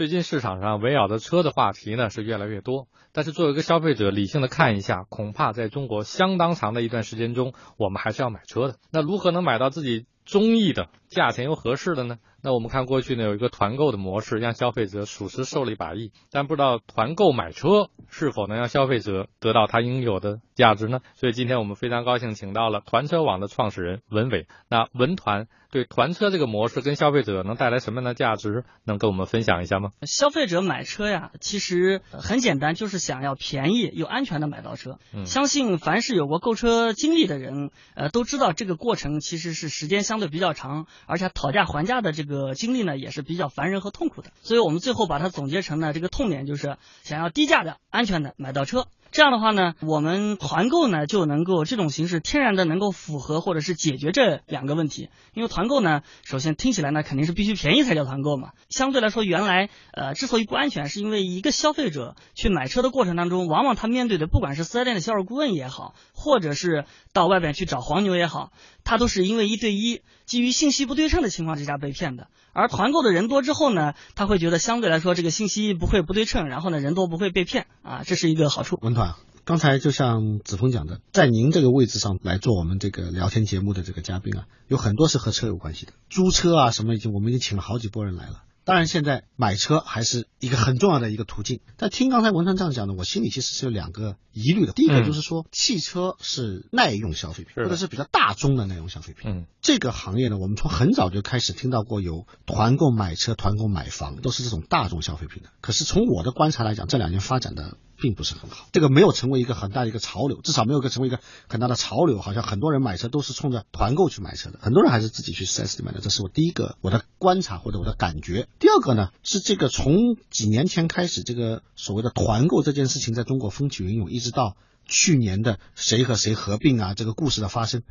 最近市场上围绕着车的话题呢是越来越多，但是作为一个消费者，理性的看一下，恐怕在中国相当长的一段时间中，我们还是要买车的。那如何能买到自己中意的、价钱又合适的呢？那我们看过去呢有一个团购的模式，让消费者属实受了一把益，但不知道团购买车是否能让消费者得到他应有的价值呢？所以今天我们非常高兴请到了团车网的创始人文伟。那文团对团车这个模式跟消费者能带来什么样的价值？能跟我们分享一下吗？消费者买车呀，其实很简单，就是想要便宜又安全的买到车。嗯相信凡是有过购车经历的人，呃，都知道这个过程其实是时间相对比较长，而且讨价还价的这个这个经历呢也是比较烦人和痛苦的。所以我们最后把它总结成呢，这个痛点就是想要低价的、安全的买到车。这样的话呢，我们团购呢就能够这种形式天然的能够符合或者是解决这两个问题。因为团购呢，首先听起来呢肯定是必须便宜才叫团购嘛。相对来说，原来呃之所以不安全，是因为一个消费者去买车的过程当中，往往他面对的不管是四 S 店的销售顾问也好，或者是到外边去找黄牛也好，他都是因为一对一基于信息不对称的情况之下被骗的。而团购的人多之后呢，他会觉得相对来说这个信息不会不对称，然后呢人多不会被骗啊，这是一个好处。文团，刚才就像子峰讲的，在您这个位置上来做我们这个聊天节目的这个嘉宾啊，有很多是和车有关系的，租车啊什么已经我们已经请了好几波人来了。当然，现在买车还是一个很重要的一个途径。但听刚才文川这样讲呢，我心里其实是有两个疑虑的。第一个嗯就是说，汽车是耐用消费品，或者是比较大众的耐用消费品。嗯这个行业呢，我们从很早就开始听到过有团购买车、团购买房，都是这种大众消费品的。可是从我的观察来讲，这两年发展的并不是很好，这个没有成为一个很大的一个潮流，至少没有个成为一个很大的潮流。好像很多人买车都是冲着团购去买车的，很多人还是自己去 4S 店买的。这是我第一个我的观察或者我的感觉。第二个呢，是这个从几年前开始，这个所谓的团购这件事情在中国风起云涌，一直到去年的谁和谁合并啊这个故事的发生。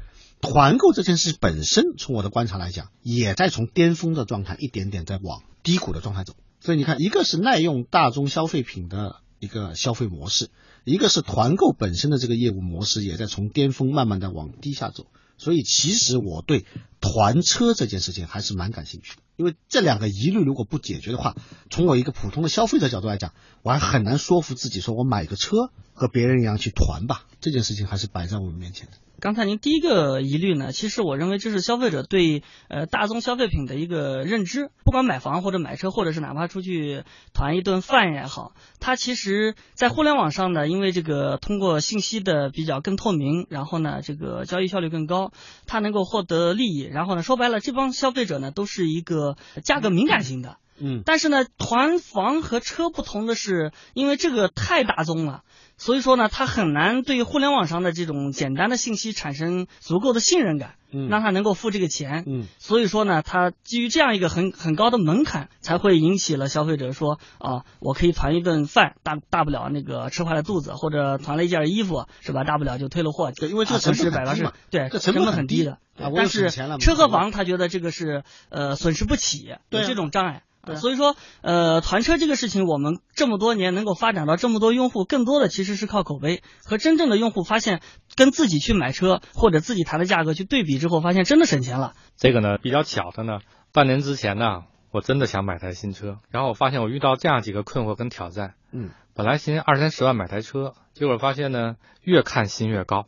团购这件事本身，从我的观察来讲，也在从巅峰的状态一点点在往低谷的状态走。所以你看，一个是耐用大宗消费品的一个消费模式，一个是团购本身的这个业务模式，也在从巅峰慢慢的往低下走。所以其实我对团车这件事情还是蛮感兴趣的，因为这两个疑虑如果不解决的话，从我一个普通的消费者角度来讲，我还很难说服自己说我买个车和别人一样去团吧，这件事情还是摆在我们面前的。刚才您第一个疑虑呢，其实我认为这是消费者对呃大宗消费品的一个认知，不管买房或者买车，或者是哪怕出去团一顿饭也好，它其实，在互联网上呢，因为这个通过信息的比较更透明，然后呢，这个交易效率更高，它能够获得利益，然后呢，说白了，这帮消费者呢都是一个价格敏感型的。但是呢，团房和车不同的是，因为这个太大宗了，所以说呢，他很难对互联网上的这种简单的信息产生足够的信任感，嗯让他能够付这个钱。嗯所以说呢，他基于这样一个很很高的门槛，才会引起了消费者说啊，我可以团一顿饭，大大不了那个吃坏了肚子，或者团了一件衣服，是吧？大不了就退了货。对因为这个啊损失成本百八十很低嘛，对，这成本本很低的。啊但是车和房他觉得这个是呃损失不起，对这种障碍。对啊所以说，呃，团车这个事情，我们这么多年能够发展到这么多用户，更多的其实是靠口碑和真正的用户发现，跟自己去买车或者自己谈的价格去对比之后，发现真的省钱了。这个呢比较巧的呢，半年之前呢，我真的想买台新车，然后我发现我遇到这样几个困惑跟挑战。嗯，本来寻思二三十万买台车，结果发现呢，越看心越高，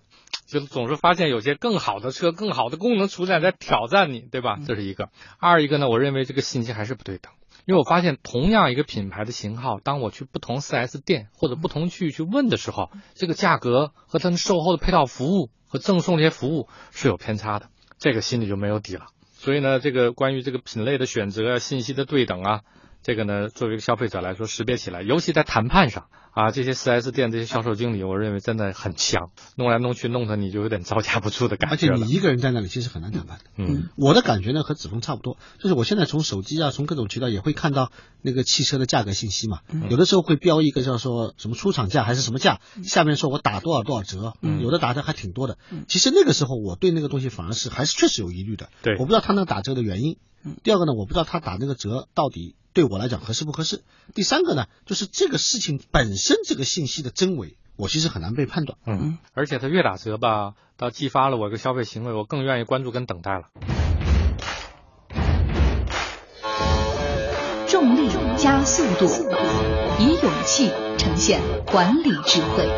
就总是发现有些更好的车、更好的功能出现在挑战你，对吧？这是一个。二一个呢，我认为这个信息还是不对等。因为我发现，同样一个品牌的型号，当我去不同 4S 店或者不同区域去问的时候，这个价格和它的售后的配套服务和赠送这些服务是有偏差的，这个心里就没有底了。所以呢，这个关于这个品类的选择啊、信息的对等啊，这个呢，作为一个消费者来说，识别起来，尤其在谈判上啊，这些 4S 店这些销售经理，我认为真的很强，弄来弄去弄得你就有点招架不住的感觉而且。你一个人在那里其实很难谈判的。嗯。我的感觉呢和子峰差不多，就是我现在从手机啊，从各种渠道也会看到那个汽车的价格信息嘛，有的时候会标一个叫说什么出厂价还是什么价，下面说我打多少多少折，嗯。有的打的还挺多的。其实那个时候我对那个东西反而是还是确实有疑虑的，对。我不知道他那个打折的原因。第二个呢，我不知道他打那个折到底对我来讲合适不合适。第三个呢，就是这个事情本身这个信息的真伪，我其实很难被判断。嗯，而且它越打折吧，倒激发了我一个消费行为，我更愿意关注跟等待了。重力加速度，以勇气呈现管理智慧。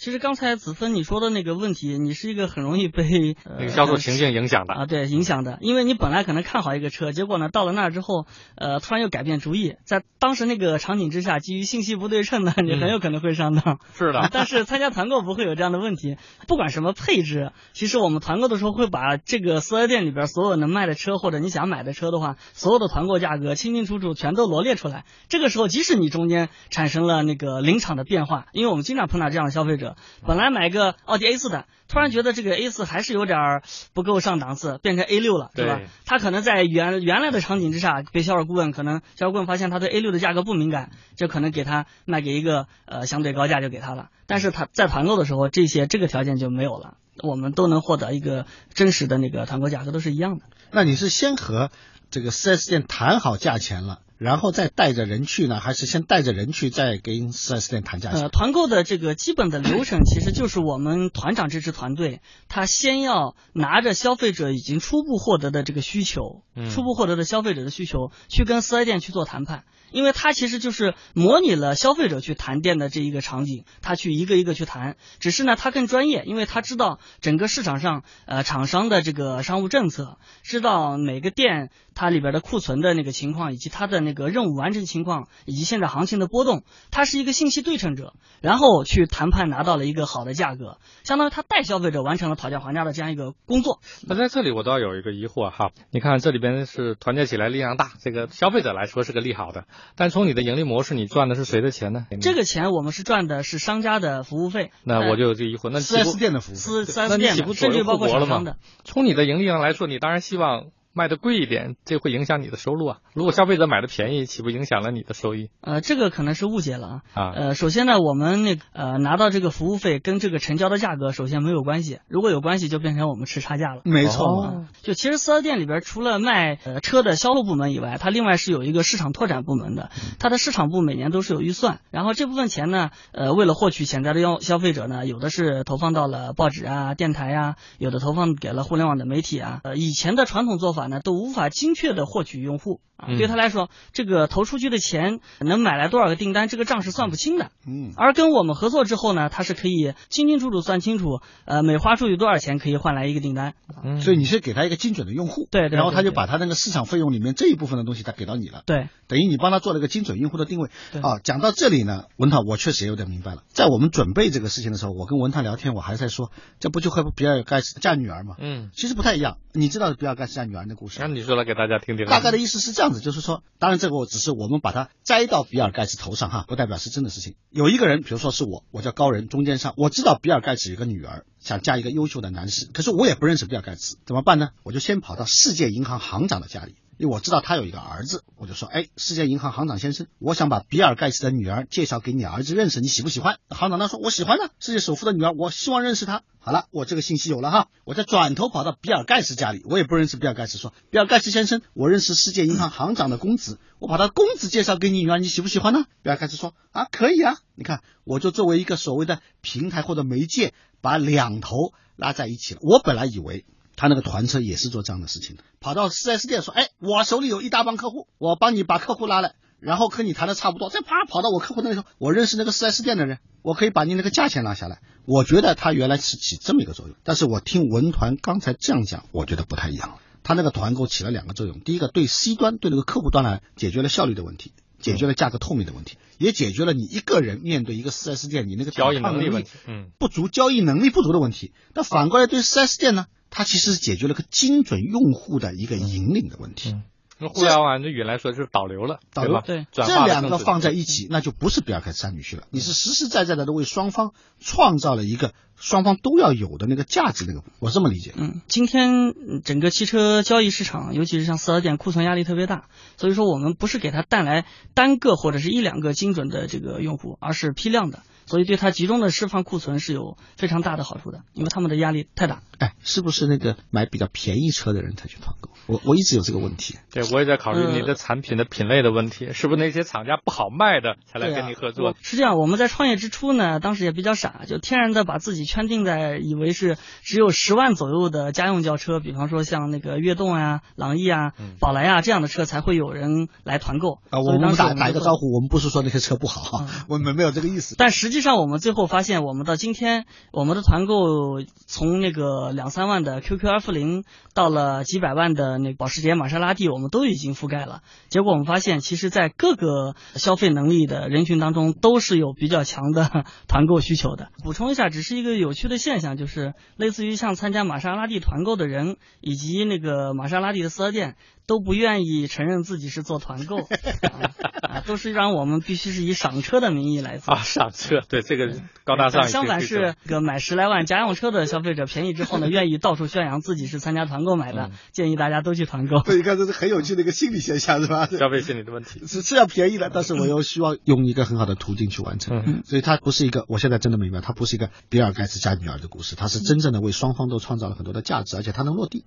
其实刚才子芬你说的那个问题，你是一个很容易被、呃、那个销售情境影响的啊，对，影响的，因为你本来可能看好一个车，结果呢到了那儿之后，呃，突然又改变主意，在当时那个场景之下，基于信息不对称呢，你很有可能会上当。是的，但是参加团购不会有这样的问题，不管什么配置，其实我们团购的时候会把这个四 S 店里边所有能卖的车或者你想买的车的话，所有的团购价格清清楚楚全都罗列出来。这个时候，即使你中间产生了那个临场的变化，因为我们经常碰到这样的消费者，本来买个奥迪 A 四的，突然觉得这个 A 四还是有点不够上档次，变成 A 六了，对吧？他可能在原原来的场景之下，被销售顾问可能销售顾问发现他对 A 六的价格不敏感，就可能给他卖给一个呃相对高价就给他了。但是他在团购的时候，这些这个条件就没有了，我们都能获得一个真实的那个团购价格，都是一样的。那你是先和这个 4S 店谈好价钱了？然后再带着人去呢，还是先带着人去再跟四 S 店谈价钱？呃，团购的这个基本的流程其实就是我们团长这支团队，他先要拿着消费者已经初步获得的这个需求，嗯、初步获得的消费者的需求，去跟四 S 店去做谈判。因为他其实就是模拟了消费者去谈店的这一个场景，他去一个一个去谈，只是呢他更专业，因为他知道整个市场上呃厂商的这个商务政策，知道每个店它里边的库存的那个情况，以及它的那个任务完成情况，以及现在行情的波动，他是一个信息对称者，然后去谈判拿到了一个好的价格，相当于他带消费者完成了讨价还价的这样一个工作。那在这里我倒有一个疑惑哈，你看这里边是团结起来力量大，这个消费者来说是个利好的。但从你的盈利模式，你赚的是谁的钱呢？这个钱我们是赚的是商家的服务费。那我就有这疑惑，那四 S 店的服务，四四 S 店的，甚至包括厂商的。从你的盈利上来说，你当然希望卖的贵一点，这会影响你的收入啊。如果消费者买的便宜，岂不影响了你的收益？呃，这个可能是误解了啊。啊。呃，首先呢，我们那呃拿到这个服务费跟这个成交的价格首先没有关系，如果有关系就变成我们吃差价了。没错。哦、就其实四 S 店里边除了卖呃车的销售部门以外，它另外是有一个市场拓展部门的，它的市场部每年都是有预算，然后这部分钱呢，呃，为了获取潜在的消消费者呢，有的是投放到了报纸啊、电台啊，有的投放给了互联网的媒体啊。呃，以前的传统做法呢，都无法精确的获取用户。啊，对他来说，这个投出去的钱能买来多少个订单，这个账是算不清的。嗯，而跟我们合作之后呢，他是可以清清楚楚算清楚，呃，每花出去多少钱可以换来一个订单。嗯，所以你是给他一个精准的用户，对对，然后他就把他那个市场费用里面这一部分的东西他给到你了。对，等于你帮他做了一个精准用户的定位。对啊，讲到这里呢，文涛，我确实也有点明白了。在我们准备这个事情的时候，我跟文涛聊天，我还在说，这不就和比尔盖茨嫁女儿嘛？嗯，其实不太一样。你知道比尔盖茨嫁女儿的故事？那你说来给大家听听。大概的意思是这样子，就是说，当然这个我只是我们把它摘到比尔盖茨头上哈，不代表是真的事情。有一个人，比如说是我，我叫高人，中间商，我知道比尔盖茨有个女儿，想嫁一个优秀的男士，可是我也不认识比尔盖茨，怎么办呢？我就先跑到世界银行行长的家里。因为我知道他有一个儿子，我就说，哎，世界银行行长先生，我想把比尔盖茨的女儿介绍给你儿子认识，你喜不喜欢？行长他说我喜欢呢，世界首富的女儿，我希望认识她。好了，我这个信息有了哈，我再转头跑到比尔盖茨家里，我也不认识比尔盖茨，说比尔盖茨先生，我认识世界银行行长的公子，我把他公子介绍给你女儿，你喜不喜欢呢？比尔盖茨说啊，可以啊，你看，我就作为一个所谓的平台或者媒介，把两头拉在一起了。我本来以为。他那个团车也是做这样的事情的，跑到 4S 店说：“哎，我手里有一大帮客户，我帮你把客户拉来，然后跟你谈的差不多，再啪跑到我客户那里说，我认识那个 4S 店的人，我可以把你那个价钱拿下来。”我觉得他原来是起这么一个作用，但是我听文团刚才这样讲，我觉得不太一样。他那个团购起了两个作用，第一个对 C 端对那个客户端来解决了效率的问题，解决了价格透明的问题，也解决了你一个人面对一个 4S 店你那个交易能力问题，嗯，不足交易能力不足的问题。那反过来对 4S 店呢？它其实是解决了个精准用户的一个引领的问题。嗯，那互联网的语来说就是导流了，导流吧？对，这两个放在一起，那就不是比尔盖茨三女婿了，你是实实在在的为双方创造了一个双方都要有的那个价值，那个我这么理解。嗯，今天整个汽车交易市场，尤其是像四 S 店，库存压力特别大，所以说我们不是给它带来单个或者是一两个精准的这个用户，而是批量的。所以对它集中的释放库存是有非常大的好处的，因为他们的压力太大。哎，是不是那个买比较便宜车的人才去团购？我我一直有这个问题。对，我也在考虑你的产品的品类的问题，是不是那些厂家不好卖的才来跟你合作？是这样，我们在创业之初呢，当时也比较傻，就天然的把自己圈定在以为是只有十万左右的家用轿车，比方说像那个悦动啊、朗逸啊、宝来啊这样的车才会有人来团购啊。我们打打一个招呼，我们不是说那些车不好，我们没有这个意思。但实际上，我们最后发现，我们到今天，我们的团购从那个两三万的 QQ 二负零到了几百万的那保时捷玛莎拉蒂，我们都已经覆盖了。结果我们发现，其实，在各个消费能力的人群当中，都是有比较强的团购需求的。补充一下，只是一个有趣的现象，就是类似于像参加玛莎拉蒂团购的人，以及那个玛莎拉蒂的四 S 店。都不愿意承认自己是做团购，啊，都是让我们必须是以赏车的名义来做啊，赏车，对这个高大上。相反是个买十来万家用车的消费者，便宜之后呢，愿意到处宣扬自己是参加团购买的，建议大家都去团购。对，你看这是很有趣的一个心理现象，是吧？消费心理的问题是是要便宜的，但是我又希望用一个很好的途径去完成，所以它不是一个，我现在真的明白，它不是一个比尔盖茨家女儿的故事，它是真正的为双方都创造了很多的价值，而且它能落地。